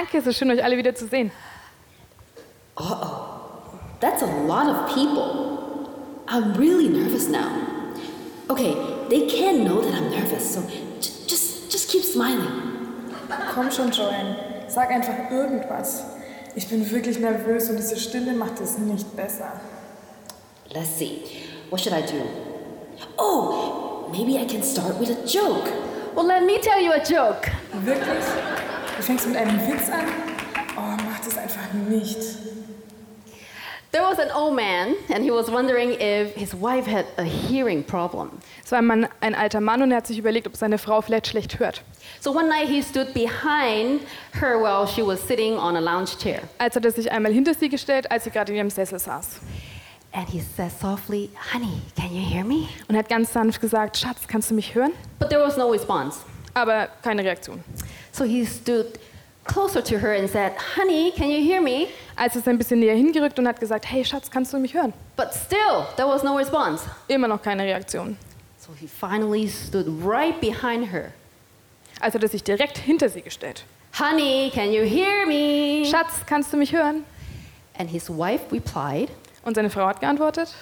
Danke, es ist schön, euch alle wieder zu sehen. That's a lot of people. I'm really nervous now. Okay, they can't know that I'm nervous, so just just keep smiling. Komm schon, Joanne. Sag einfach irgendwas. Ich bin wirklich nervös und diese Stille macht es nicht besser. Let's see. What should I do? Oh, maybe I can start with a joke. Well, let me tell you a joke. Wirklich? Du fängst mit einem Witz an? Oh, mach das einfach nicht. There was an old man, and he was wondering if his wife had a hearing problem. Es war ein, Mann, ein alter Mann und er hat sich überlegt, ob seine Frau vielleicht schlecht hört. So one night he stood behind her while she was sitting on a lounge chair. Also hat er sich einmal hinter sie gestellt, als sie gerade in ihrem Sessel saß. And he said softly, Honey, can you hear me? Und er hat ganz sanft gesagt, Schatz, kannst du mich hören? But there was no response. Aber keine Reaktion. So he stood closer to her and said, Honey, can you hear me? Also ist er ein bisschen näher hingerückt und hat gesagt, hey Schatz, kannst du mich hören? But still, there was no response. Immer noch keine Reaktion. So he finally stood right behind her. Also hat er sich direkt hinter sie gestellt. Honey, can you hear me? Schatz, kannst du mich hören? And his wife replied, Und seine Frau hat geantwortet,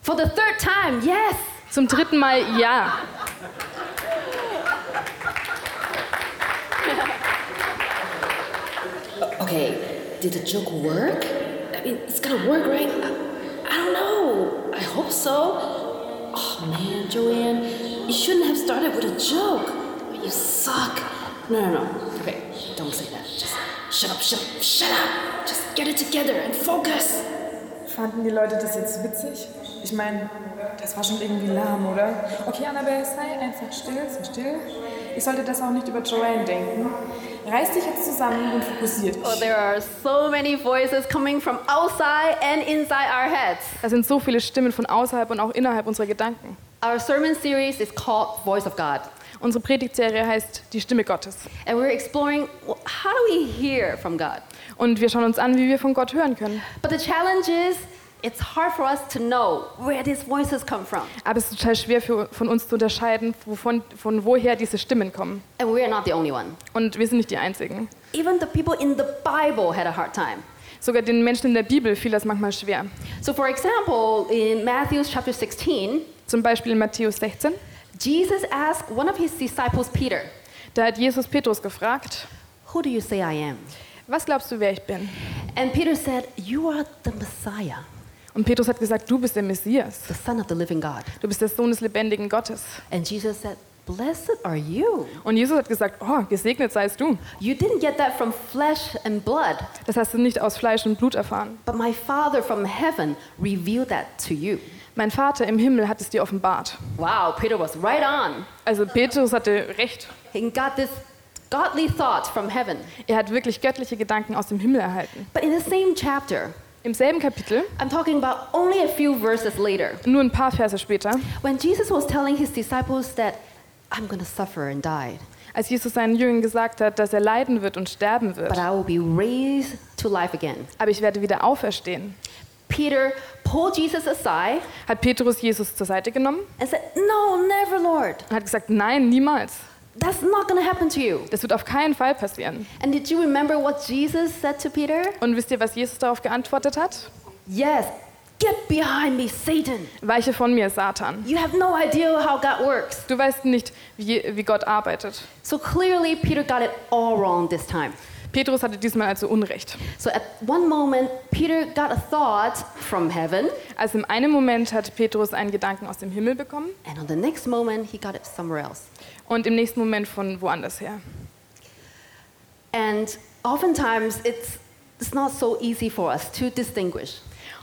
For the third time, yes. zum dritten Mal ja. Okay, did the joke work? I mean, it's gotta work, right? I, I don't know. I hope so. Oh man, Joanne, you shouldn't have started with a joke. You suck. No, no, no. Okay, don't say that. Just shut up, shut up, shut up. Just get it together and focus. Fanden die Leute das jetzt witzig? Ich meine, das war schon irgendwie lahm, oder? Okay, Annabelle, sei einfach still, sei still. Ich sollte das auch nicht über Joanne denken. Reiß dich jetzt zusammen und fokussier dich. Oh, there are so many voices coming from outside and inside our heads. Da sind so viele Stimmen von außerhalb und auch innerhalb unserer Gedanken. Our sermon series is called Voice of God. Unsere Predigtserie heißt Die Stimme Gottes. And we're exploring how do we hear from God? Und wir schauen uns an, wie wir von Gott hören können. But the challenge is it's hard for us to know where these voices come from. Aber es ist total schwer für, von uns zu unterscheiden, wovon, von woher diese Stimmen kommen. And we are not the only one. Und wir sind nicht die Einzigen. Even the people in the Bible had a hard time. Sogar den Menschen in der Bibel fiel das manchmal schwer. So, for example, in Matthew chapter 16, Zum Beispiel in Matthäus 16. Jesus asked one of his disciples, Peter, Da hat Jesus Petrus gefragt, Who do you say I am? was glaubst du, wer ich bin? And Peter said, You are the Messiah, Und Petrus hat gesagt, du bist der Messias. the Son of the living God. Du bist der Sohn des lebendigen Gottes. And Jesus said, Blessed are you. Und Jesus hat gesagt, oh, gesegnet seist du. You didn't get that from flesh and blood, Das hast du nicht aus Fleisch und Blut erfahren. but my Father from heaven revealed that to you. Mein Vater im Himmel hat es dir offenbart. Wow, Peter was right on. Also Petrus hatte recht. He got this godly thought from heaven. Er hat wirklich göttliche Gedanken aus dem Himmel erhalten. But in the same chapter, Im selben Kapitel, I'm talking about only a few verses later, nur ein paar Verse später, when Jesus was telling his disciples that I'm going to suffer and die, als Jesus seinen Jüngern gesagt hat, dass er leiden wird und sterben wird, but I will be raised to life again. aber ich werde wieder auferstehen, Peter pulled Jesus aside hat Petrus Jesus zur Seite genommen and said, No, never, Lord. und hat gesagt, nein, niemals. That's not to happen to you. Das wird auf keinen Fall passieren. And did you remember what Jesus said to Peter? Und wisst ihr, was Jesus darauf geantwortet hat? Yes, get behind me, Satan. Weiche von mir, Satan. You have no idea how God works. Du weißt nicht, wie, wie Gott arbeitet. So clearly, Peter got it all wrong this time. Petrus hatte diesmal also Unrecht. So at one moment, Peter got a thought from heaven, Also im einen Moment hat Petrus einen Gedanken aus dem Himmel bekommen and on the next moment, he got it somewhere else. Und im nächsten Moment von woanders her. And oftentimes, it's, it's not so easy for us to distinguish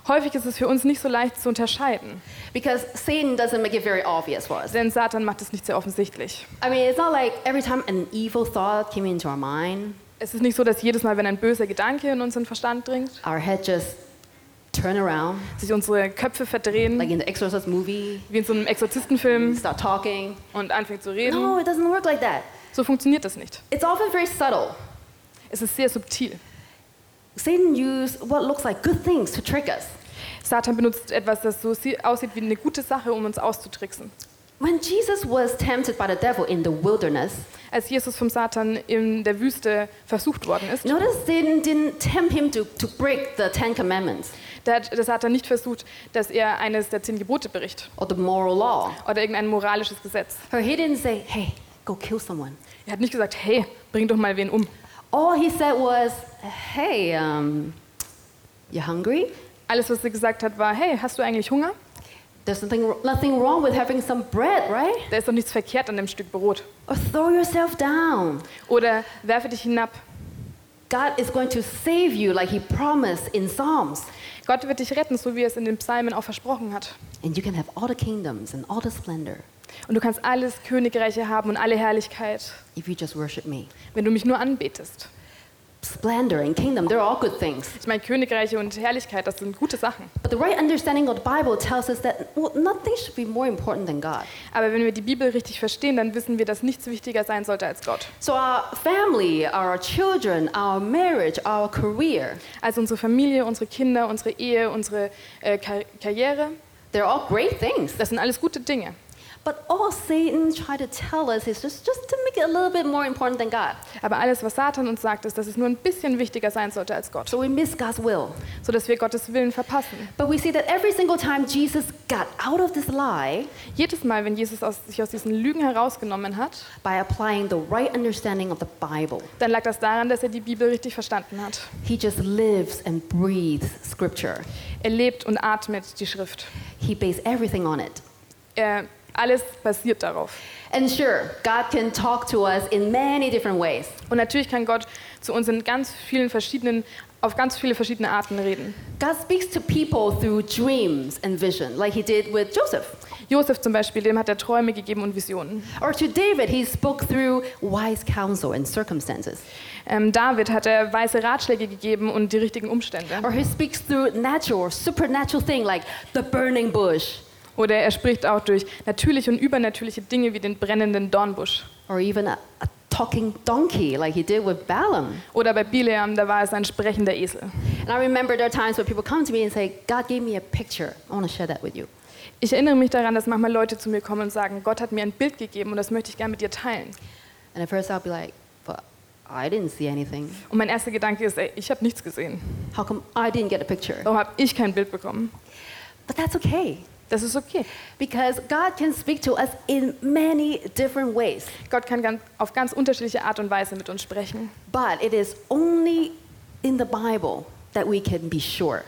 Häufig ist es für uns nicht so leicht zu unterscheiden, because Satan doesn't make it very obvious for us. denn Satan macht es nicht sehr offensichtlich. I mean, it's not like every time an evil thought came into our mind, Es ist nicht so, dass jedes Mal, wenn ein böser Gedanke in unseren Verstand dringt, our head just turn around, sich unsere Köpfe verdrehen, like in the Exorcist movie, wie in so einem Exorzistenfilm start talking. und anfängt zu reden. No, it doesn't work like that. So funktioniert das nicht. It's often very subtle. Es ist sehr subtil. Satan used what looks like good things to trick us. Satan benutzt etwas, das so sie- aussieht wie eine gute Sache, um uns auszutricksen. when Jesus was tempted by the devil in the wilderness, Als Jesus vom Satan in der Wüste versucht worden ist, notice didn't, didn't tempt him to, to break the Ten Commandments da hat Satan nicht versucht, dass er eines der zehn Gebote bricht or the moral law. oder irgendein moralisches Gesetz. Or he didn't say, hey, go kill someone. Er hat nicht gesagt, hey, bring doch mal wen um. All he said was, hey, um, you hungry? Alles, was er gesagt hat, war, hey, hast du eigentlich Hunger? There's nothing, nothing wrong with having some bread, right? Da ist doch nichts verkehrt an dem Stück Brot. Or throw yourself down. Oder werfe dich hinab. God is going to save you like he promised in Psalms. Gott wird dich retten, so wie er es in den Psalmen auch versprochen hat. And you can have all the kingdoms and all the splendor Und du kannst alles Königreiche haben und alle Herrlichkeit, if you just worship me. wenn du mich nur anbetest. Splendor and kingdom, they're all good things. Ich meine, Königreiche und Herrlichkeit, das sind gute Sachen. But the right understanding of the Bible tells us that well, nothing should be more important than God. Aber wenn wir die Bibel richtig verstehen, dann wissen wir, dass nichts wichtiger sein sollte als Gott. So our family, our children, our marriage, our career, Also unsere Familie, unsere Kinder, unsere Ehe, unsere äh, Kar Karriere, they're all great things. das sind alles gute Dinge. But all Satan tried to tell us is just, just to make it a little bit more important than God. Aber alles, was Satan uns sagt, ist, dass es nur ein bisschen wichtiger sein sollte als Gott, So we miss God's will. sodass wir Gottes Willen verpassen. But we see that every single time Jesus got out of this lie Jedes Mal, wenn Jesus aus, sich aus diesen Lügen herausgenommen hat, by applying the right understanding of the Bible, dann lag das daran, dass er die Bibel richtig verstanden hat. he just lives and breathes scripture. Er lebt und atmet die Schrift. He based everything on it. Er, alles basiert darauf. And sure, God can talk to us in many different ways. Und natürlich kann Gott zu uns in ganz vielen verschiedenen, auf ganz viele verschiedene Arten reden. God speaks to people through dreams and vision, like he did with Joseph. Josef zum Beispiel, dem hat er Träume gegeben und Visionen. Or to David, he spoke through wise counsel and circumstances. Ähm, David hat er weise Ratschläge gegeben und die richtigen Umstände. Or he speaks through natural supernatural thing like the burning bush, Oder er spricht auch durch natürliche und übernatürliche Dinge wie den brennenden Dornbusch. or even a, a talking donkey, like he did with Balaam. Oder bei Bileam, da war es ein sprechender Esel. And I remember there are times when people come to me and say, God gave me a picture. I want to share that with you. Ich erinnere mich daran, dass manchmal Leute zu mir kommen und sagen, Gott hat mir ein Bild gegeben und das möchte ich gerne mit dir teilen. And at first I'll be like, but I didn't see anything. Und mein erster Gedanke ist, ey, ich habe nichts gesehen. How come I didn't get a picture? Warum habe ich kein Bild bekommen? But that's okay. Das ist okay. Because God can speak to us in many different ways. Gott kann ganz, auf ganz unterschiedliche Art und Weise mit uns sprechen. But it is only in the Bible that we can be sure,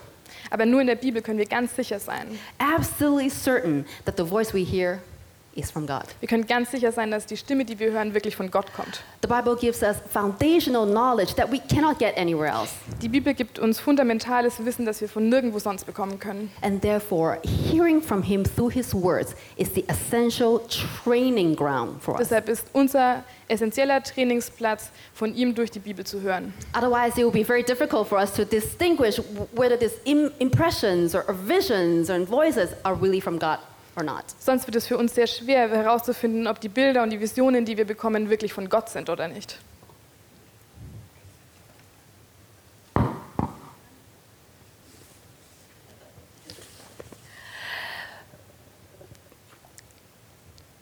Aber nur in der Bibel können wir ganz sicher sein. absolutely certain that the voice we hear is from God. Wir können ganz sicher sein, dass die Stimme, die wir hören, wirklich von Gott kommt. The Bible gives us foundational knowledge that we cannot get anywhere else. Die Bibel gibt uns fundamentales Wissen, das wir von nirgendwo sonst bekommen können. And therefore, hearing from Him through His words is the essential training ground for us. Deshalb ist unser essentieller Trainingsplatz, von ihm durch die Bibel zu hören. Otherwise, it will be very difficult for us to distinguish whether these Im- impressions or, visions or voices are really from God or not. Sonst wird es für uns sehr schwer herauszufinden, ob die Bilder und die Visionen, die wir bekommen, wirklich von Gott sind oder nicht.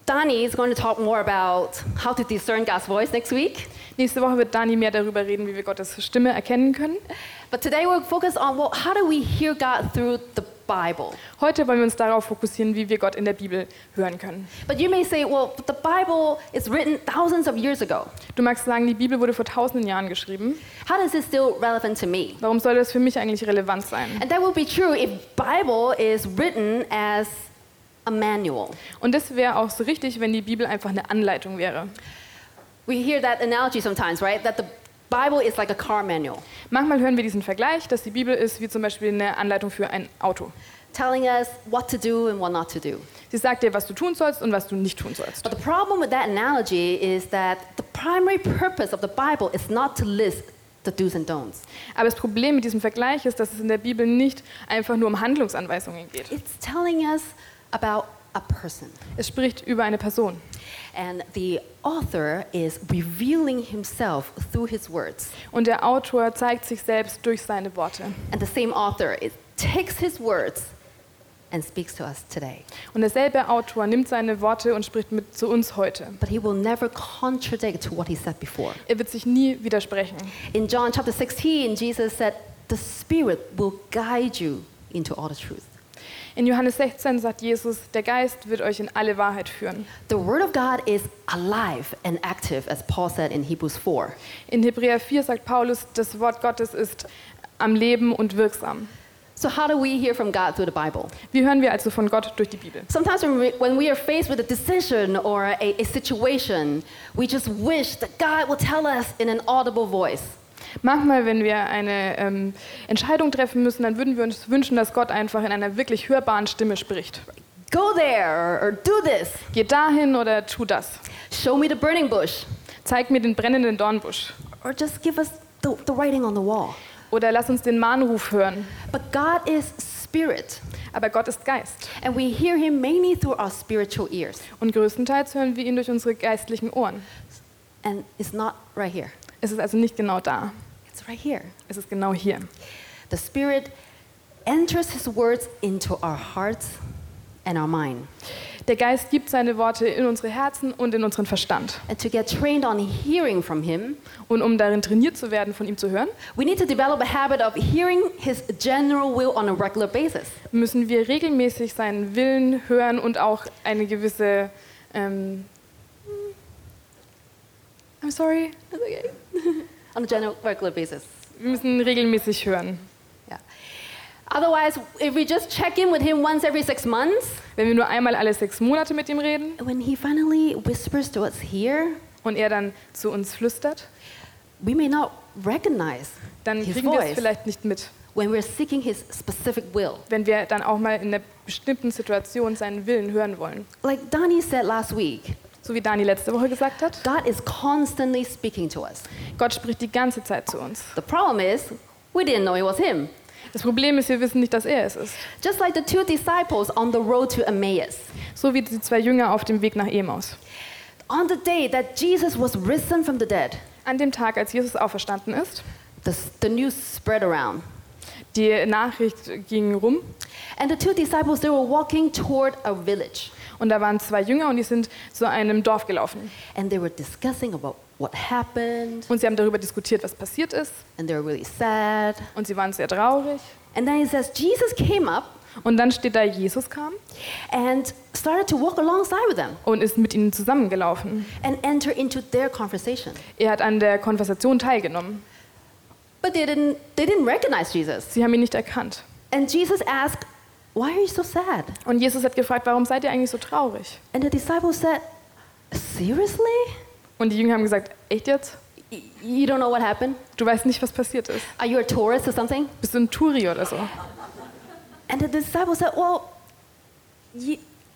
Dani is going to talk more about how to discern God's voice next week. Nächste Woche wird Dani mehr darüber reden, wie wir Gottes Stimme erkennen können. But today we'll focus on well, how do we hear God through the Bible? Heute wollen wir uns darauf fokussieren, wie wir Gott in der Bibel hören können. But you may say, well, the Bible is written thousands of years ago. Du magst sagen, die Bibel wurde vor tausenden Jahren geschrieben. How is it still relevant to me? Warum soll das für mich eigentlich relevant sein? And that would be true if Bible is written as a manual. Und das wäre auch so richtig, wenn die Bibel einfach eine Anleitung wäre. We hear that analogy sometimes, right? That the Bible is like a car manual, Manchmal hören wir diesen Vergleich, dass die Bibel ist wie zum Beispiel eine Anleitung für ein Auto. telling us what to do and what not to do. Sie sagt dir, was du tun sollst und was du nicht tun sollst. But the problem with that analogy is that the primary purpose of the Bible is not to list the do's and don'ts. Aber das Problem mit diesem Vergleich ist, dass es in der Bibel nicht einfach nur um Handlungsanweisungen geht. It's telling us about a person. Es spricht über eine Person. And the author is revealing himself through his words. Und der Autor zeigt sich selbst durch seine Worte. And the same author is, takes his words and speaks to us today. Und derselbe Autor nimmt seine Worte und spricht mit zu uns heute. But he will never contradict what he said before. Er wird sich nie widersprechen. In John chapter 16, Jesus said, The Spirit will guide you into all the truth. In Johannes 16 sagt Jesus, der Geist wird euch in alle Wahrheit führen. The Word of God is alive and active, as Paul said in Hebrews 4. In Hebräer 4 sagt Paulus, das Wort Gottes ist am Leben und wirksam. So, how do we hear from God through the Bible? Wie hören wir also von Gott durch die Bibel? Sometimes when we, are faced with a decision or a, a situation, we just wish that God will tell us in an audible voice. Manchmal, wenn wir eine ähm, Entscheidung treffen müssen, dann würden wir uns wünschen, dass Gott einfach in einer wirklich hörbaren Stimme spricht. Go there or, do this. Geh dahin oder tu das. Show me the burning bush. Zeig mir den brennenden Dornbusch. Or just give us the, the writing on the wall. Oder lass uns den Mahnruf hören. But God is spirit, Aber Gott ist Geist. and we hear him mainly through our spiritual ears. Und größtenteils hören wir ihn durch unsere geistlichen Ohren. And it's not right here, Es ist also nicht genau da. it's right here. Es ist genau hier. The Spirit enters His words into our hearts and our mind. Der Geist gibt seine Worte in unsere Herzen und in unseren Verstand. And to get trained on hearing from Him, Und um darin trainiert zu werden, von ihm zu hören, we need to develop a habit of hearing His general will on a regular basis. müssen wir regelmäßig seinen Willen hören und auch eine gewisse. Ähm, I'm sorry. That's okay. on a general, regular basis. Wir müssen regelmäßig hören. Yeah. Otherwise, if we just check in with Him once every six months, Wenn wir nur einmal alle sechs Monate mit ihm reden when He finally whispers to us here, und er dann zu uns flüstert, we may not recognize dann His kriegen wir es voice vielleicht nicht mit. when we're seeking His specific will. Wenn wir dann auch mal in einer bestimmten Situation seinen Willen hören wollen. Like Donnie said last week, So wie Dani letzte Woche gesagt hat, God is constantly speaking to us. Gott spricht die ganze Zeit zu uns. The problem is, we didn't know it was Him. Das Problem ist, wir wissen nicht, dass er es ist. Just like the two disciples on the road to Emmaus. So wie die zwei Jünger auf dem Weg nach Emaus. On the day that Jesus was risen from the dead, An dem Tag, als Jesus auferstanden ist, the, the news spread around. die Nachricht ging rum And the two disciples, they were walking toward a village. Und da waren zwei Jünger und die sind zu einem Dorf gelaufen. And they were discussing about what happened. Und sie haben darüber diskutiert, was passiert ist And they were really sad. und sie waren sehr traurig. And then it says, Jesus came up Und dann steht da, Jesus kam and started to walk alongside with them und ist mit ihnen zusammengelaufen. and enter into their conversation. Er hat an der Konversation teilgenommen. But they didn't, they didn't recognize Jesus. Sie haben ihn nicht erkannt. And Jesus asked, Why are you so sad? Und Jesus hat gefragt, warum seid ihr eigentlich so traurig? And the disciples said, Seriously? Und die Jünger haben gesagt, echt jetzt? You don't know what happened? Du weißt nicht, was passiert ist. Are you a tourist or something? Bist du ein Touri oder so? And the disciples said, Well,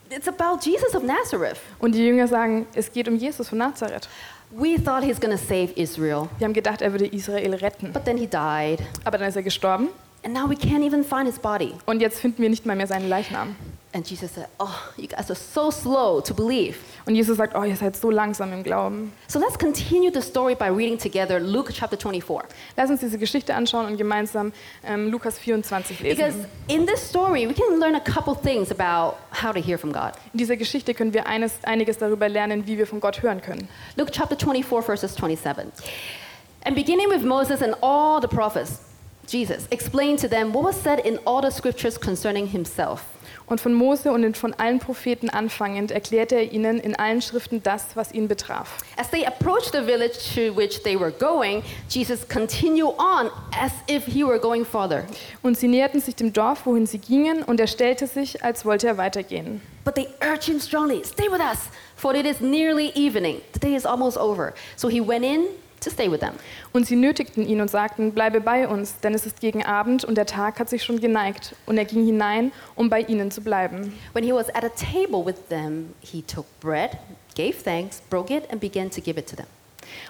it's about Jesus of Nazareth. Und die Jünger sagen, es geht um Jesus von Nazareth. We thought he's to save Israel, Wir haben gedacht, er würde Israel retten. but then he died. Aber dann ist er gestorben And now we can't even find his body. und jetzt finden wir nicht mal mehr seinen Leichnam. And Jesus said, Oh, you guys are so slow to believe. Und Jesus sagt, oh, ihr seid so langsam im Glauben. So let's continue the story by reading together Luke chapter 24. Lass uns diese Geschichte anschauen und gemeinsam ähm, Lukas 24 Because lesen. in this story, we can learn a couple things about how to hear from God. In dieser Geschichte können wir eines, einiges darüber lernen, wie wir von Gott hören können. Luke chapter 24, verses 27. And beginning with Moses and all the prophets, Jesus explained to them what was said in all the scriptures concerning himself. Und von Mose und von allen Propheten anfangend erklärte er ihnen in allen Schriften das, was ihn betraf. As they approached the village to which they were going, Jesus continued on as if he were going farther. Und sie näherten sich dem Dorf, wohin sie gingen, und er stellte sich, als wollte er weitergehen. But they urged him strongly, Stay with us, for it is nearly evening. The day is almost over. So he went in to stay with them. Und sie nötigten ihn und sagten, bleibe bei uns, denn es ist gegen Abend und der Tag hat sich schon geneigt. Und er ging hinein, um bei ihnen zu bleiben. When he was at a table with them, he took bread, gave thanks, broke it, and began to give it to them.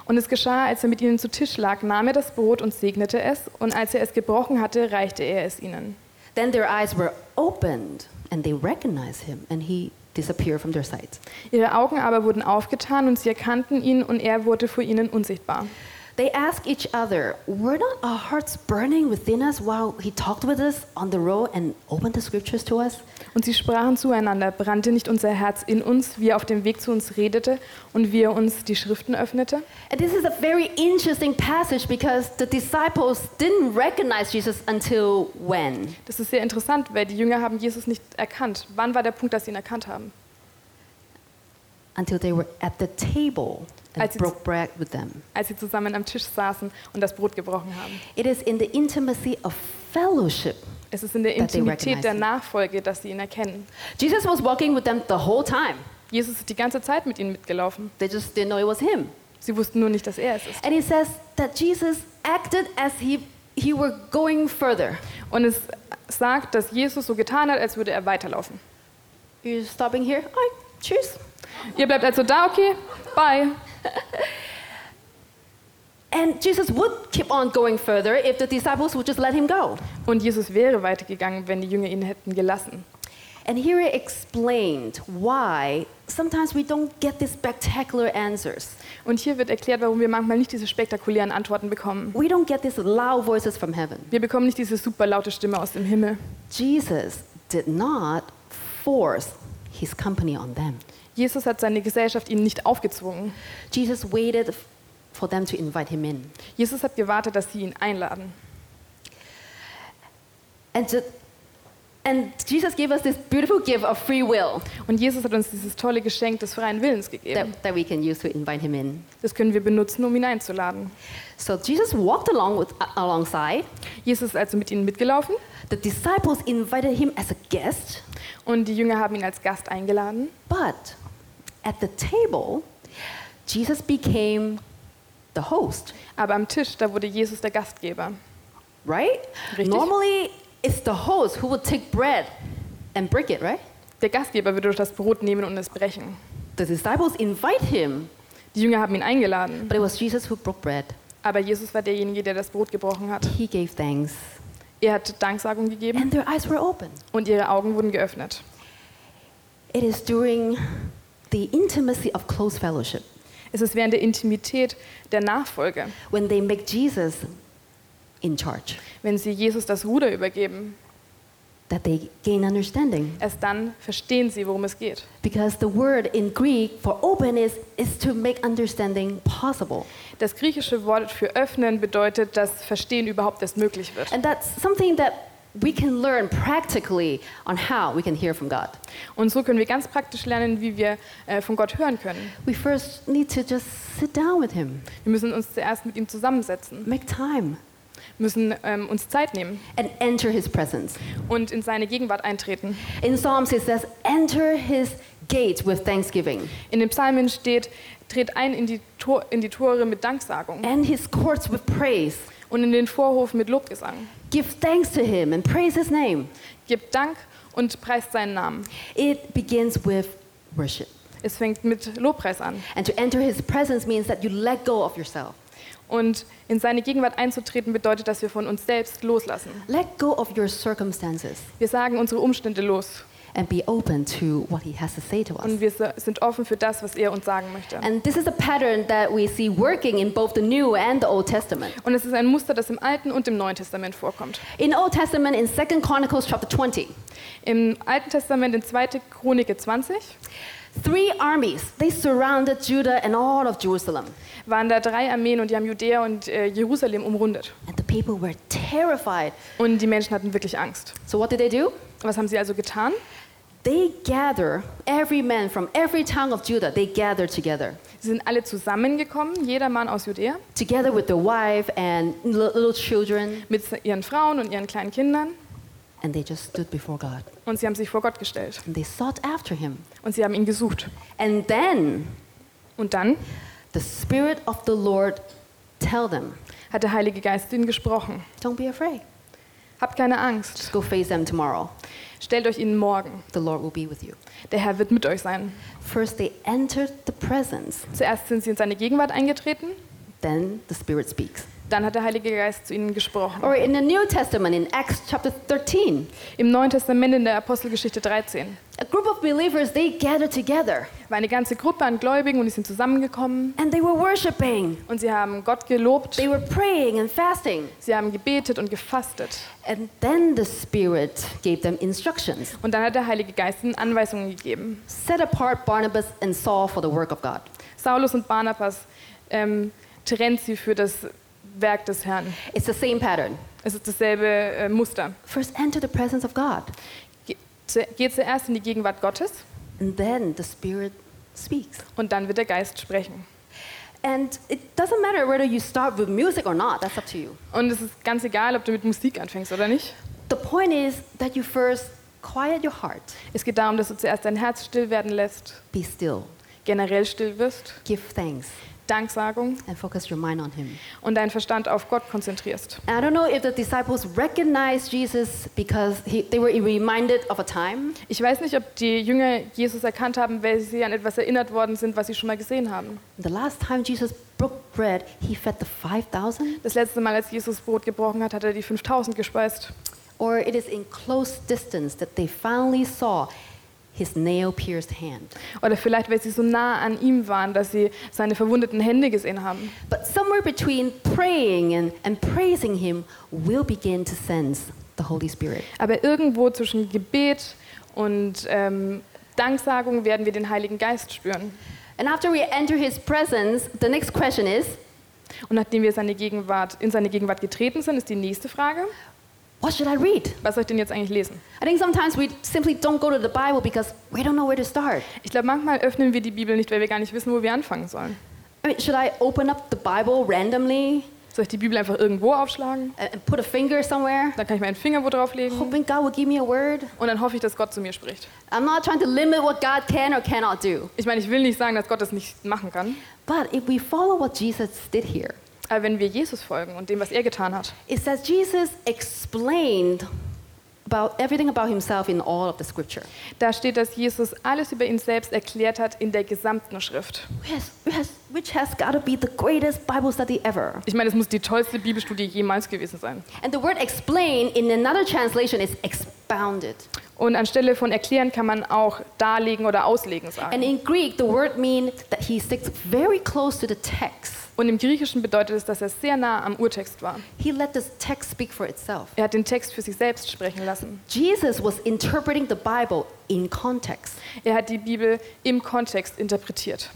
Und es geschah, als er mit ihnen zu Tisch lag, nahm er das Brot und segnete es, und als er es gebrochen hatte, reichte er es ihnen. Then their eyes were opened, and they recognized him, and he disappeared from their sight. Ihre Augen aber wurden aufgetan und sie erkannten ihn und er wurde vor ihnen unsichtbar. They asked each other, Were not our hearts burning within us while he talked with us on the road and opened the scriptures to us? Und sie sprachen zueinander, brannte nicht unser Herz in uns, wie er auf dem Weg zu uns redete und wie er uns die Schriften öffnete? And this is a very interesting passage because the disciples didn't recognize Jesus until when? Das ist sehr interessant, weil die Jünger haben Jesus nicht erkannt. Wann war der Punkt, dass sie ihn erkannt haben? Until they were at the table and Als sie- broke bread with them. Als sie zusammen am Tisch saßen und das Brot gebrochen haben. It is in the intimacy of fellowship. Es ist in der That they Intimität recognize der. Nachfolge, dass sie ihn erkennen. Jesus was walking with them the whole time. Jesus ist die ganze Zeit mit ihnen mitgelaufen. They just didn't know it was him. Sie wussten nur nicht, dass er es ist. And he says that Jesus acted as he, he were going further. Und es sagt, dass Jesus so getan hat, als würde er weiterlaufen. You're stopping here? Right, cheers. Ihr bleibt also da, okay? Bye. And Jesus would keep on going further if the disciples would just let him go. Und Jesus wäre weitergegangen, wenn die Jünger ihn hätten gelassen. And here he explained why sometimes we don't get these spectacular answers. Und hier wird erklärt, warum wir manchmal nicht diese spektakulären Antworten bekommen. We don't get these loud voices from heaven. Wir bekommen nicht diese super laute Stimme aus dem Himmel. Jesus did not force his company on them. Jesus hat seine Gesellschaft ihnen nicht aufgezwungen. Jesus waited for them to invite him in. Jesus hat gewartet, dass sie ihn einladen. And, to, and Jesus gave us this beautiful gift of free will Und Jesus hat uns dieses tolle Geschenk des freien Willens gegeben. that, that we can use to invite him in. Das können wir benutzen, um ihn einzuladen. So Jesus walked along with, alongside. Jesus ist also mit ihnen mitgelaufen The disciples invited him as a guest, und die Jünger haben ihn als Gast eingeladen. but at the table, Jesus became the host, Aber am Tisch, da wurde Jesus der Gastgeber. right? Richtig. Normally, it's the host who would take bread and break it, right? Der Gastgeber würde das Brot nehmen und es brechen. The disciples invite him, Die Jünger haben ihn eingeladen, but it was Jesus who broke bread. aber Jesus war derjenige, der das Brot gebrochen hat. He gave thanks, Er hat Danksagung gegeben and their eyes were open. und ihre Augen wurden geöffnet. It is during the intimacy of close fellowship Es ist während der Intimität der Nachfolge, when they make Jesus in charge wenn sie Jesus das Ruder übergeben. that they gain understanding. Erst dann verstehen sie, worum es geht. Because the word in Greek for open is, is to make understanding possible. Das griechische Wort für öffnen bedeutet, dass Verstehen überhaupt erst möglich wird. And that's something that we can learn practically on how we can hear from God. Und so können wir ganz praktisch lernen, wie wir äh, von Gott hören können. We first need to just sit down with Him, Wir müssen uns zuerst mit ihm zusammensetzen, make time, müssen ähm, uns Zeit nehmen and enter His presence. und in seine Gegenwart eintreten. In Psalms, it says, enter His gates with thanksgiving In den Psalmen steht, tritt ein in die, Tor, in die Tore mit Danksagung and His courts with praise. und in den Vorhof mit Lobgesang. Give thanks to Him and praise His name. Gebt Dank und preist seinen Namen. It begins with worship. Es fängt mit Lobpreis an. And to enter His presence means that you let go of yourself. Und in seine Gegenwart einzutreten bedeutet, dass wir von uns selbst loslassen. Let go of your circumstances Wir sagen unsere Umstände los and be open to what He has to say to us. und wir sind offen für das, was er uns sagen möchte. And this is a pattern that we see working in both the New and the Old Testament. Und es ist ein Muster, das im Alten und im Neuen Testament vorkommt. In the Old Testament, in 2 Chronicles chapter 20, Im Alten Testament in 2. Chronik 20 three armies, they surrounded Judah and all of Jerusalem. waren da drei Armeen und die haben Judäa und äh, Jerusalem umrundet. And the people were terrified. Und die Menschen hatten wirklich Angst. So what did they do? Was haben sie also getan? They gather every man from every town of Judah, they gathered together. Sie sind alle zusammengekommen, jeder Mann aus Judäa, Together with their wife and li- little children, mit ihren Frauen und ihren kleinen Kindern. and they just stood before God. Und sie haben sich vor Gott gestellt. And they sought after him. Und sie haben ihn gesucht. And then Und dann the Spirit of the Lord tell them, hat der Heilige Geist ihnen gesprochen. don't be afraid. Habt keine Angst. Just go face them tomorrow. Stellt euch ihnen morgen. The Lord will be with you. Der Herr wird mit euch sein. First, they entered the presence. Zuerst sind sie in seine Gegenwart eingetreten, Then the Spirit speaks. Dann hat der Heilige Geist zu ihnen gesprochen. Or in the New Testament, in Acts chapter 13, Im Neuen Testament in der Apostelgeschichte 13 a group of believers, they gathered together war eine ganze Gruppe an Gläubigen und die sind zusammengekommen and they were worshiping. und sie haben Gott gelobt, They were praying and fasting. sie haben gebetet und gefastet. And then the Spirit gave them instructions. Und dann hat der Heilige Geist ihnen Anweisungen gegeben. Set apart Barnabas and Saul for the work of God. Saulus und Barnabas ähm, trennt sie für das Werk des Herrn. It's the same pattern. Es ist dasselbe äh, Muster. First, enter the presence of God, Ge zu- Geht zuerst in die Gegenwart Gottes and then the Spirit speaks. und dann wird der Geist sprechen. And it doesn't matter whether you start with music or not, that's up to you. Und es ist ganz egal, ob du mit Musik anfängst oder nicht. The point is that you first quiet your heart, Es geht darum, dass du zuerst dein Herz still werden lässt, be still, generell still wirst, give thanks, Danksagung and focus your mind on Him. und deinen Verstand auf Gott konzentrierst. And I don't know if the disciples recognized Jesus because he, they were reminded of a time, Ich weiß nicht, ob die Jünger Jesus erkannt haben, weil sie an etwas erinnert worden sind, was sie schon mal gesehen haben. the last time Jesus broke bread, He fed the 5,000, Das letzte Mal, als Jesus Brot gebrochen hat, hat er die 5000 gespeist. or it is in close distance that they finally saw His nail-pierced hand. Oder vielleicht, weil sie so nah an ihm waren, dass sie seine verwundeten Hände gesehen haben. But somewhere between praying and, and praising Him, we'll begin to sense the Holy Spirit. Aber irgendwo zwischen Gebet und ähm, Danksagung werden wir den Heiligen Geist spüren. And after we enter His presence, the next question is, Und nachdem wir seine Gegenwart, in seine Gegenwart getreten sind, ist die nächste Frage, what should I read? was soll ich denn jetzt eigentlich lesen? I think sometimes we simply don't go to the Bible because we don't know where to start. Ich glaube, manchmal öffnen wir die Bibel nicht, weil wir gar nicht wissen, wo wir anfangen sollen. I mean, should I open up the Bible randomly Soll ich die Bibel einfach irgendwo aufschlagen? and put a finger somewhere, Dann kann ich meinen Finger wo drauflegen hoping God will give me a word? und dann hoffe ich, dass Gott zu mir spricht. I'm not trying to limit what God can or cannot do. Ich meine, ich will nicht sagen, dass Gott das nicht machen kann. But if we follow what Jesus did here, wenn wir Jesus folgen und dem, was er getan hat, it says Jesus explained about everything about himself in all of the scripture. da steht, dass Jesus alles über ihn selbst erklärt hat in der gesamten Schrift. Which has, which has, got to be the greatest Bible study ever. Ich meine, es muss die tollste Bibelstudie jemals gewesen sein. And the word explain in another translation is expounded. Und anstelle von erklären kann man auch darlegen oder auslegen And sagen. in Greek, the word means that he sticks very close to the text. Und im Griechischen bedeutet es, dass er sehr nah am Urtext war. He let this text speak for itself. Er hat den Text für sich selbst sprechen lassen. Jesus was interpreting the Bible in context. Er hat die Bibel im Kontext interpretiert.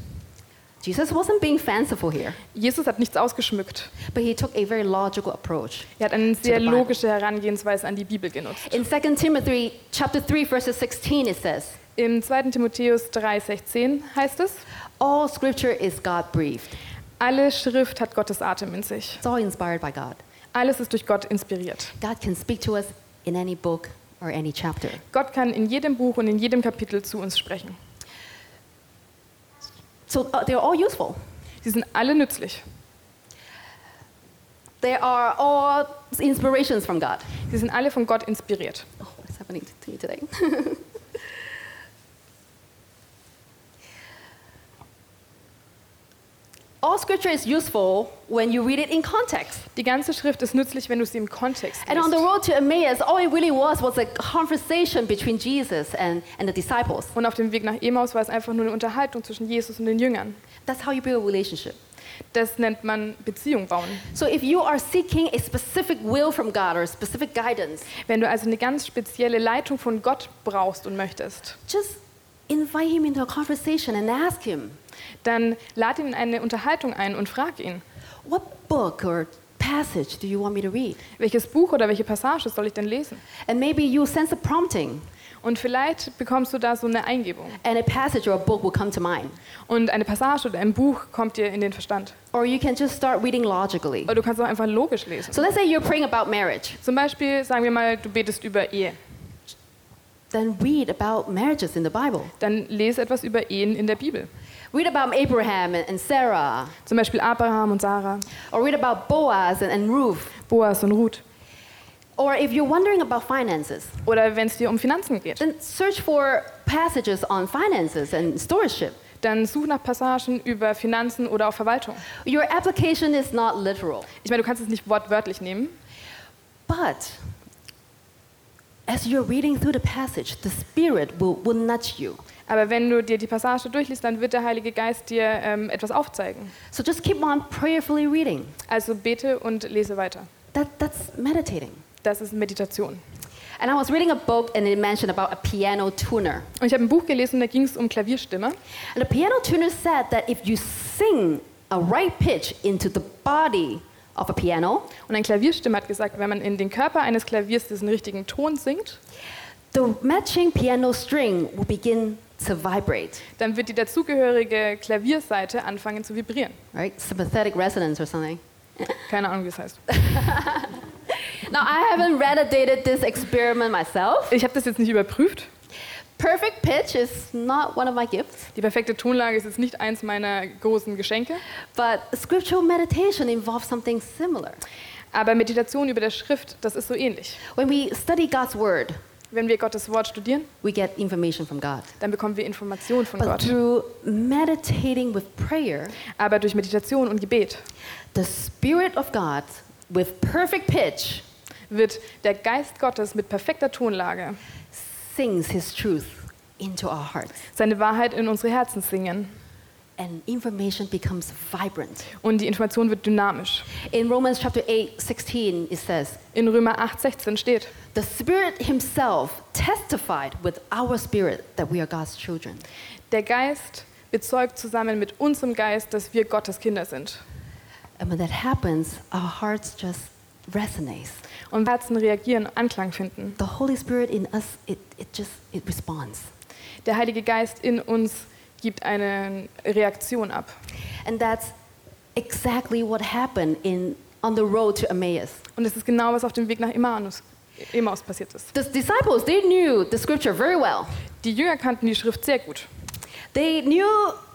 Jesus wasn't being fanciful here, Jesus hat nichts ausgeschmückt. but he took a very logical approach. Er hat eine sehr logische Herangehensweise an die Bibel genutzt. In 2 Timothy chapter 3 verses 16 it says, Im 2. Timotheus 3,16 heißt es, all scripture is God breathed. Alle Schrift hat Gottes Atem in sich. It's all inspired by God. Alles ist durch Gott inspiriert. God can speak to us in any book or any chapter. Gott kann in jedem Buch und in jedem Kapitel zu uns sprechen. So uh, they're all useful. Sie sind alle nützlich. They are all inspirations from God. Sie sind alle von Gott inspiriert. Oh, what is happening to me today? all scripture is useful when you read it in context. Die ganze Schrift ist nützlich, wenn du sie im Kontext And on the liest. road to Emmaus, all it really was was a conversation between Jesus and, and the disciples. Und auf dem Weg nach Emmaus war es einfach nur eine Unterhaltung zwischen Jesus und den Jüngern. That's how you build a relationship. Das nennt man Beziehung bauen. So if you are seeking a specific will from God or specific guidance, Wenn du also eine ganz spezielle Leitung von Gott brauchst und möchtest, just invite him into a conversation and ask him, dann lad ihn in eine Unterhaltung ein und frag ihn, what book or passage do you want me to read? welches Buch oder welche Passage soll ich denn lesen? And maybe you'll sense a prompting Und vielleicht bekommst du da so eine Eingebung. and a passage or a book will come to mind. Und eine Passage oder ein Buch kommt dir in den Verstand. Or you can just start reading logically. Oder du kannst auch einfach logisch lesen. So let's say you're praying about marriage. Zum Beispiel, sagen wir mal, du betest über Ehe. Then read about marriages in the Bible. Dann lese etwas über Ehen in der Bibel. Read about Abraham and, Sarah. Zum Beispiel Abraham und Sarah, Or read about Boaz and, and Ruth. Boas und Ruth. Or if you're wondering about finances, Oder wenn es dir um Finanzen geht, then search for passages on finances and stewardship. dann such nach Passagen über Finanzen oder auch Verwaltung. Your application is not literal, Ich meine, du kannst es nicht wortwörtlich nehmen, but as you're reading through the passage, the Spirit will, will nudge you. Aber wenn du dir die Passage durchliest, dann wird der Heilige Geist dir ähm, etwas aufzeigen. So just keep on prayerfully reading. Also bete und lese weiter. That, that's meditating. Das ist Meditation. And I was reading a book and it mentioned about a piano tuner. Und ich habe ein Buch gelesen, da ging es um Klavierstimmer. And the piano tuner said that if you sing a right pitch into the body of a piano, Und ein Klavierstimmer hat gesagt, wenn man in den Körper eines Klaviers diesen richtigen Ton singt, the matching piano string will begin to vibrate, dann wird die dazugehörige Klavierseite anfangen zu vibrieren. right? Sympathetic resonance or something. Keine Ahnung, wie es heißt. Now, I haven't validated this experiment myself. Ich habe das jetzt nicht überprüft. Perfect pitch is not one of my gifts, Die perfekte Tonlage ist jetzt nicht eins meiner großen Geschenke. but scriptural meditation involves something similar. Aber Meditation über der Schrift, das ist so ähnlich. When we study God's word, Wenn wir Gottes Wort studieren, we get information from God. dann bekommen wir Informationen von But Gott. through meditating with prayer, Aber durch Meditation und Gebet the Spirit of God, with perfect pitch, wird der Geist Gottes mit perfekter Tonlage sings His truth into our hearts, seine Wahrheit in unsere Herzen singen. And information becomes vibrant. Und die Information wird dynamisch. In Romans chapter 8, 16, it says, In Römer 8,16 steht, The Spirit Himself testified with our spirit that we are God's children. der Geist bezeugt zusammen mit unserem Geist, dass wir Gottes Kinder sind. And when that happens, our hearts just resonate. Und Herzen reagieren, Anklang finden. The Holy Spirit in us, it, it just, it responds. Der Heilige Geist in uns gibt eine Reaktion ab. And that's exactly what happened in, on the road to Emmaus. Und das ist genau, was auf dem Weg nach Emmaus, Emmaus passiert ist. The disciples, they knew the scripture very well. Die Jünger kannten die Schrift sehr gut. They knew,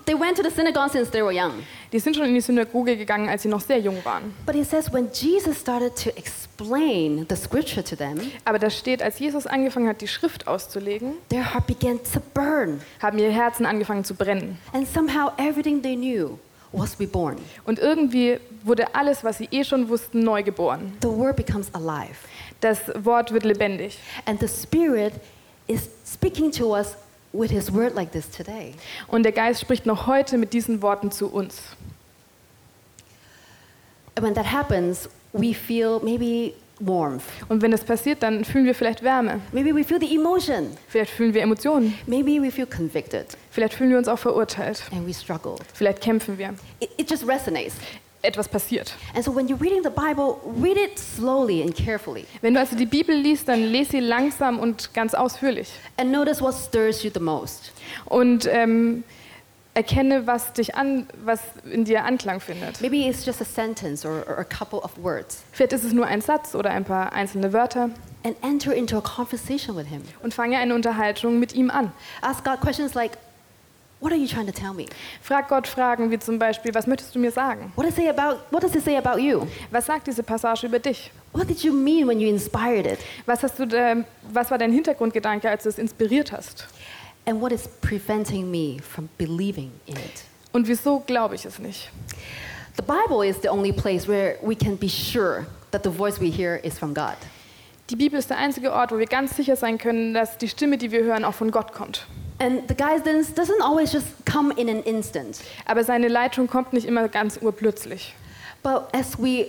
they went to the synagogue since they were young. Die sind schon in die Synagoge gegangen, als sie noch sehr jung waren. But it says when Jesus started to explain the scripture to them, Aber da steht, als Jesus angefangen hat, die Schrift auszulegen, their heart began to burn. haben ihre Herzen angefangen zu brennen. And somehow everything they knew was reborn. Und irgendwie wurde alles, was sie eh schon wussten, neu geboren. The word becomes alive. Das Wort wird lebendig. And the Spirit is speaking to us with His word like this today. Und der Geist spricht noch heute mit diesen Worten zu uns. And when that happens, we feel maybe warmth. Und wenn das passiert, dann fühlen wir vielleicht Wärme. Maybe we feel the emotion. Vielleicht fühlen wir Emotionen. Maybe we feel convicted Vielleicht fühlen wir uns auch verurteilt. and we struggle. Vielleicht kämpfen wir. It, it just resonates. Etwas passiert. And so when you're reading the Bible, read it slowly and carefully. Wenn du also die Bibel liest, dann lese sie langsam und ganz ausführlich. And notice what stirs you the most. Und ähm, erkenne, was dich an, was in dir Anklang findet. Maybe it's just a sentence or, or a couple of words. Vielleicht ist es nur ein Satz oder ein paar einzelne Wörter. And enter into a conversation with Him. Und fange eine Unterhaltung mit ihm an. Ask God questions like, What are you trying to tell me? Frag Gott Fragen wie zum Beispiel, was möchtest du mir sagen? What does, it say about, what does it say about you? Was sagt diese Passage über dich? What did you mean when you inspired it? Was, hast du da, was war dein Hintergrundgedanke, als du es inspiriert hast? And what is preventing me from believing in it? Und wieso glaube ich es nicht? The Bible is the only place where we can be sure that the voice we hear is from God. Die Bibel ist der einzige Ort, wo wir ganz sicher sein können, dass die Stimme, die wir hören, auch von Gott kommt. And the guidance doesn't always just come in an instant. Aber seine Leitung kommt nicht immer ganz urplötzlich. But as we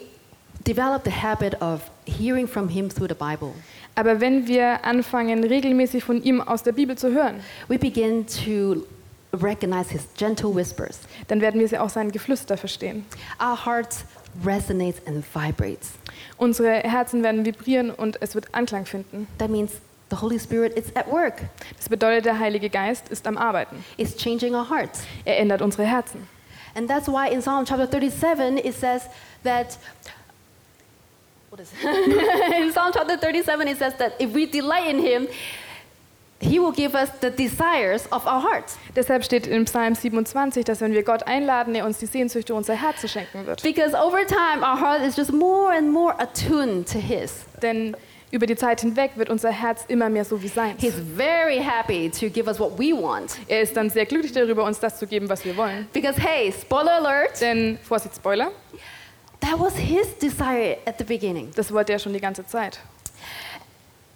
develop the habit of hearing from Him through the Bible, Aber wenn wir anfangen, regelmäßig von ihm aus der Bibel zu hören, we begin to recognize His gentle whispers. dann werden wir sie auch sein Geflüster verstehen. Our hearts resonates and vibrates. Unsere Herzen werden vibrieren und es wird Anklang finden. That means the Holy Spirit is at work. Das bedeutet, der Heilige Geist ist am Arbeiten. It's changing our hearts. Er ändert unsere Herzen. And that's why in Psalm chapter 37 it says that what is it? in Psalm chapter 37 it says that if we delight in him, he will give us the desires of our hearts. Deshalb steht im Psalm 27, dass wenn wir Gott einladen, er uns die Sehnsüchte unserer Herzen schenken wird. Because over time our heart is just more and more attuned to his. Denn Über die Zeit hinweg wird unser Herz immer mehr so wie sein. He's very happy to give us what we want. Er ist dann sehr glücklich darüber, uns das zu geben, was wir wollen. Because, hey, spoiler alert, Denn, Vorsicht, Spoiler, that was his desire at the beginning. das wollte er schon die ganze Zeit.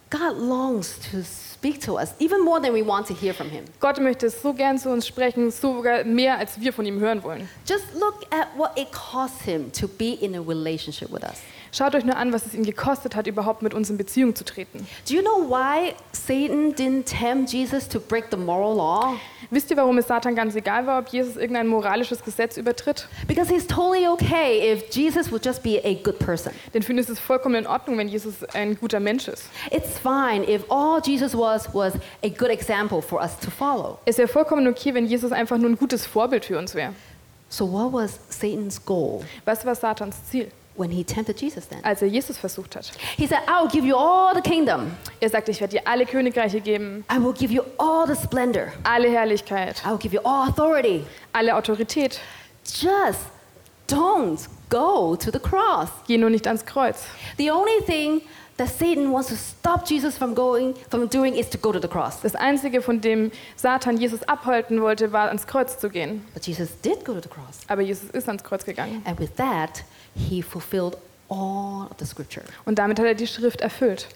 God longs to speak to us, even more than we want to hear from him. Gott möchte so gern zu uns sprechen, sogar mehr, als wir von ihm hören wollen. Just look at what it cost him to be in a relationship with us. Schaut euch nur an, was es ihm gekostet hat, überhaupt mit uns in Beziehung zu treten. Do you know why Satan didn't tempt Jesus to break the moral law? Wisst ihr, warum es Satan ganz egal war, ob Jesus irgendein moralisches Gesetz übertritt? Because he's totally okay if Jesus would just be a good person. Denn für ihn ist es vollkommen in Ordnung, wenn Jesus ein guter Mensch ist. It's fine if all Jesus was was a good example for us to follow. Es wäre vollkommen okay, wenn Jesus einfach nur ein gutes Vorbild für uns wäre. So what was Satan's goal Was war Satans Ziel, when he tempted Jesus then? als er Jesus versucht hat? He said, I will give you all the kingdom. Er sagte, ich werde dir alle Königreiche geben, I will give you all the splendor. alle Herrlichkeit, I will give you all authority. alle Autorität. Just don't go to the cross. Geh nur nicht ans Kreuz. The only thing that Satan wants to stop Jesus from going from doing is to go to the cross. Das Einzige, von dem Satan Jesus abhalten wollte, war ans Kreuz zu gehen. But Jesus did go to the cross. Aber Jesus ist ans Kreuz gegangen. And with that, he fulfilled all of the scripture. Und damit hat er die Schrift erfüllt.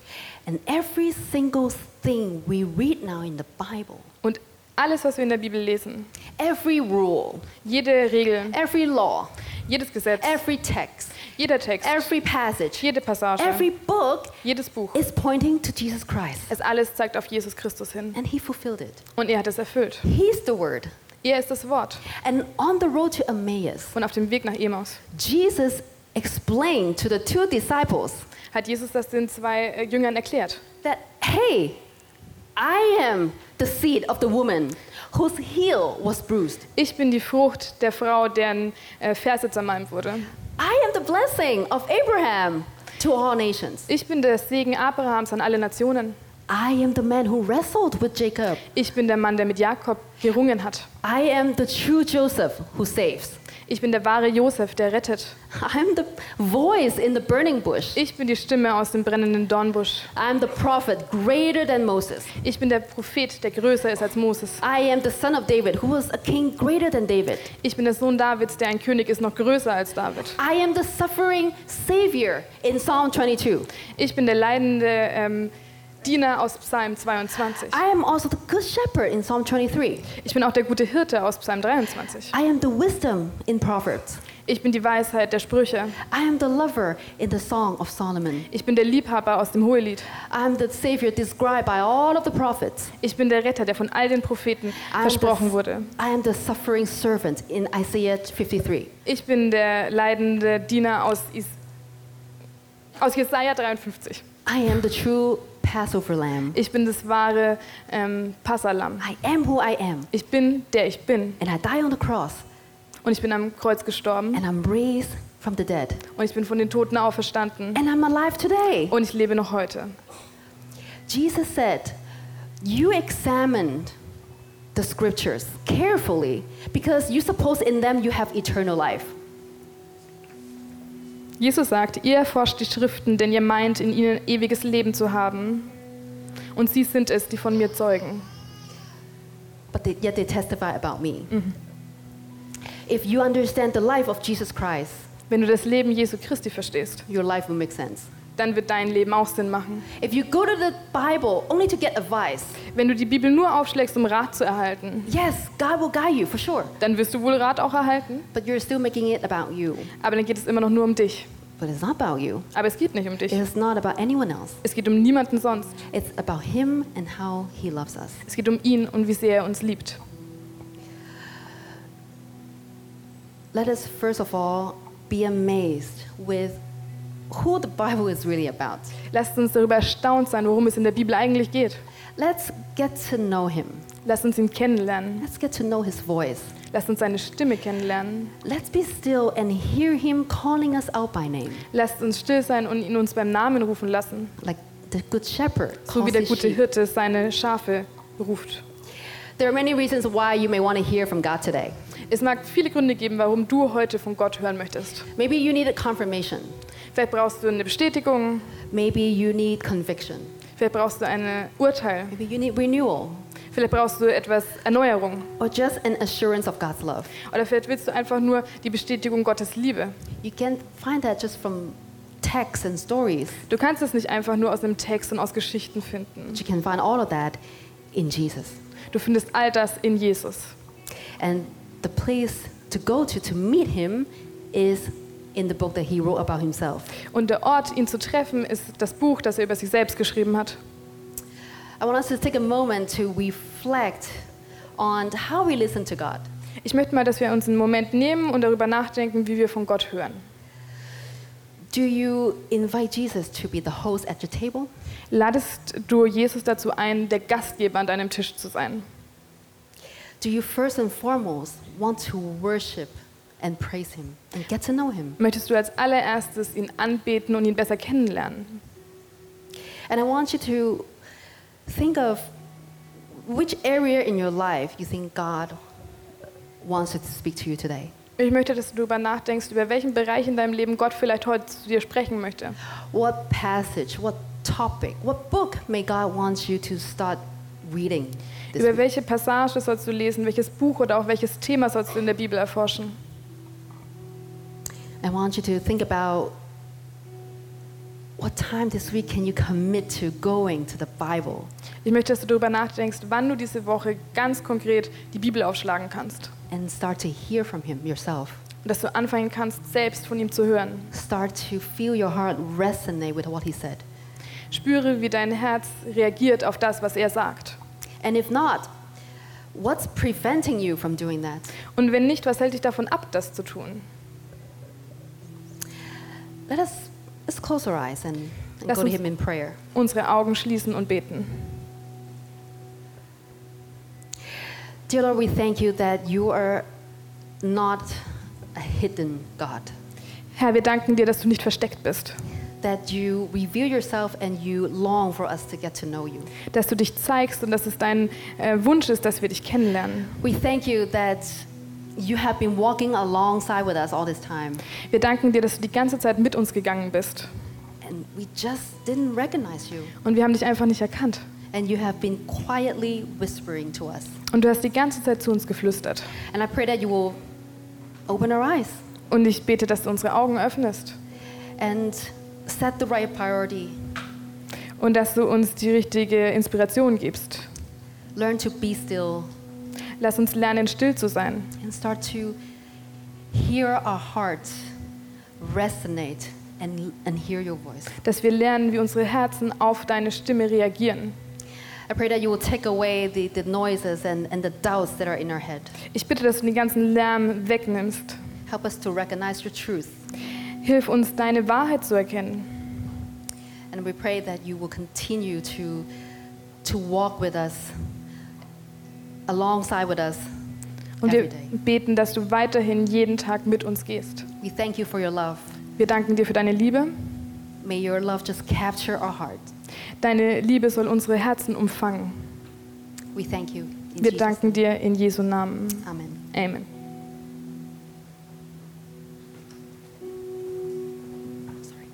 And every single thing we read now in the Bible, Und alles, was wir in der Bibel lesen, every rule, jede Regel, every law, jedes Gesetz, every text, jeder Text, every passage, jede Passage, every book jedes Buch, is pointing to Jesus Christ. es alles zeigt auf Jesus Christus hin. And he fulfilled it. Und er hat es erfüllt. He's the word. Er ist das Wort. And on the road to Emmaus, Und auf dem Weg nach Emaus Jesus explained to the two disciples hat Jesus das den zwei äh, Jüngern erklärt. that, hey, I am the seed of the woman whose heel was bruised. Ich bin die Frucht der Frau, deren äh, Ferse zermalmt wurde. I am the blessing of Abraham to all nations. Ich bin der Segen Abrahams an alle Nationen. I am the man who wrestled with Jacob. Ich bin der Mann, der mit Jakob gerungen hat. I am the true Joseph who saves. Ich bin der wahre Josef, der rettet. I'm the voice in the burning bush. Ich bin die Stimme aus dem brennenden Dornbusch. I'm the prophet greater than Moses. Ich bin der Prophet, der größer ist als Moses. I am the son of David who was a king greater than David. Ich bin der Sohn Davids, der ein König ist, noch größer als David. I am the suffering savior in Psalm 22. Ich bin der leidende ähm, Diener aus Psalm 22. I am also the good shepherd in Psalm 23. Ich bin auch der gute Hirte aus Psalm 23. I am the wisdom in Proverbs. Ich bin die Weisheit der Sprüche. I am the lover in the Song of Solomon. Ich bin der Liebhaber aus dem Hohelied. I am the savior described by all of the prophets. Ich bin der Retter, der von all den Propheten versprochen the, wurde. I am the suffering servant in Isaiah 53. Ich bin der leidende Diener aus, Is aus Jesaja 53. I am the true Passover lamb. Ich bin das wahre ähm, Passalam. I am who I am. Ich bin der ich bin. And I die on the cross. Und ich bin am Kreuz gestorben. And I'm raised from the dead. Und ich bin von den Toten auferstanden. And I'm alive today. Und ich lebe noch heute. Jesus said, You examined the scriptures carefully because you suppose in them you have eternal life. Jesus sagt, ihr erforscht die Schriften, denn ihr meint, in ihnen ewiges Leben zu haben. Und sie sind es, die von mir zeugen. but they, yet they testify about me. If you understand the life of Jesus Christ, Wenn du das Leben Jesu Christi verstehst, your life will make sense. Dann wird dein Leben auch Sinn machen. If you go to the Bible only to get advice, Wenn du die Bibel nur aufschlägst, um Rat zu erhalten, yes, God will guide you for sure, dann wirst du wohl Rat auch erhalten, but you're still making it about you. aber dann geht es immer noch nur um dich. But it's not about you. Aber es geht nicht um dich. It's not about anyone else. Es geht um niemanden sonst. It's about Him and how He loves us. Es geht um ihn und wie sehr er uns liebt. Let us first of all be amazed with who the Bible is really about. Lasst uns darüber erstaunt sein, worum es in der Bibel eigentlich geht. Let's get to know Him. Lasst uns ihn kennenlernen. Let's get to know His voice. Lasst uns seine Stimme kennenlernen. Let's be still and hear Him calling us out by name, Lasst uns still sein und ihn uns beim Namen rufen lassen, like the Good Shepherd. so wie der gute. Hirte seine Schafe ruft. There are many reasons why you may want to hear from God today. Es mag viele Gründe geben, warum du heute von Gott hören möchtest. Maybe you needed confirmation. Vielleicht brauchst du eine Bestätigung, Maybe you need conviction. vielleicht brauchst du ein Urteil, Maybe you need renewal. vielleicht brauchst du etwas Erneuerung. Or just an assurance of God's love. Oder vielleicht willst du einfach nur die Bestätigung Gottes Liebe. You can find that just from texts and stories. Du kannst es nicht einfach nur aus einem Text und aus Geschichten finden. But you can find all of that in Jesus. Du findest all das in Jesus. And the place to go to to meet him is in the book that he wrote about himself. Und der Ort, ihn zu treffen, ist das Buch, das er über sich selbst geschrieben hat. I want us to take a moment to reflect on how we listen to God. Ich möchte mal, dass wir uns einen Moment nehmen und darüber nachdenken, wie wir von Gott hören. Do you invite Jesus to be the host at your table? Ladest du Jesus dazu ein, der Gastgeber an deinem Tisch zu sein? Do you first and foremost want to worship and praise him and get to know him? Möchtest du als allererstes ihn anbeten und ihn besser kennenlernen? And I want you to think of which area in your life you think God wants to speak to you today. Ich möchte, dass du darüber nachdenkst, über welchen Bereich in deinem Leben Gott vielleicht heute zu dir sprechen möchte. What passage, what topic, what book may God want you to start reading Über welche Passage sollst du lesen, welches Buch oder auch welches Thema sollst du in der Bibel erforschen? I want you to think about what time this week can you commit to going to the Bible? Ich möchte, dass du darüber nachdenkst, wann du diese Woche ganz konkret die Bibel aufschlagen kannst. and start to hear from Him yourself. Und dass du anfangen kannst, selbst von ihm zu hören. Start to feel your heart resonate with what He said. Spüre, wie dein Herz reagiert auf das, was er sagt. And if not, what's preventing you from doing that? Und wenn nicht, was hält dich davon ab, das zu tun? Let us let's close our eyes and, and Lass go to uns- Him in prayer. Unsere Augen schließen und beten. Dear Lord, we thank you that you are not a hidden God, Herr, wir danken dir, dass du nicht versteckt bist, that you reveal yourself and you long for us to get to know you. dass du dich zeigst und dass es dein äh, Wunsch ist, dass wir dich kennenlernen. We thank you that you have been walking alongside with us all this time, Wir danken dir, dass du die ganze Zeit mit uns gegangen bist and we just didn't recognize you. und wir haben dich einfach nicht erkannt. And you have been quietly whispering to us. Und du hast die ganze Zeit zu uns geflüstert. And I pray that you will open our eyes Und ich bete, dass du unsere Augen öffnest and set the right priority. und dass du uns die richtige Inspiration gibst. Learn to be still Lass uns lernen, still zu sein and start to hear our hearts resonate and, and hear your voice. dass wir lernen, wie unsere Herzen auf deine Stimme reagieren. I pray that you will take away the, the noises and, and the doubts that are in our head. Ich bitte, dass du den ganzen Lärm wegnimmst. Help us to recognize your truth. Hilf uns, deine Wahrheit zu erkennen. And we pray that you will continue to, to walk with us, alongside with us Und wir beten, dass du weiterhin jeden Tag mit uns gehst. We thank you for your love. Wir danken dir für deine Liebe. May your love just capture our heart. Deine Liebe soll unsere Herzen umfangen. We thank you. In Wir Jesus' danken dir in Jesu Namen. name. Amen. Amen. Sorry.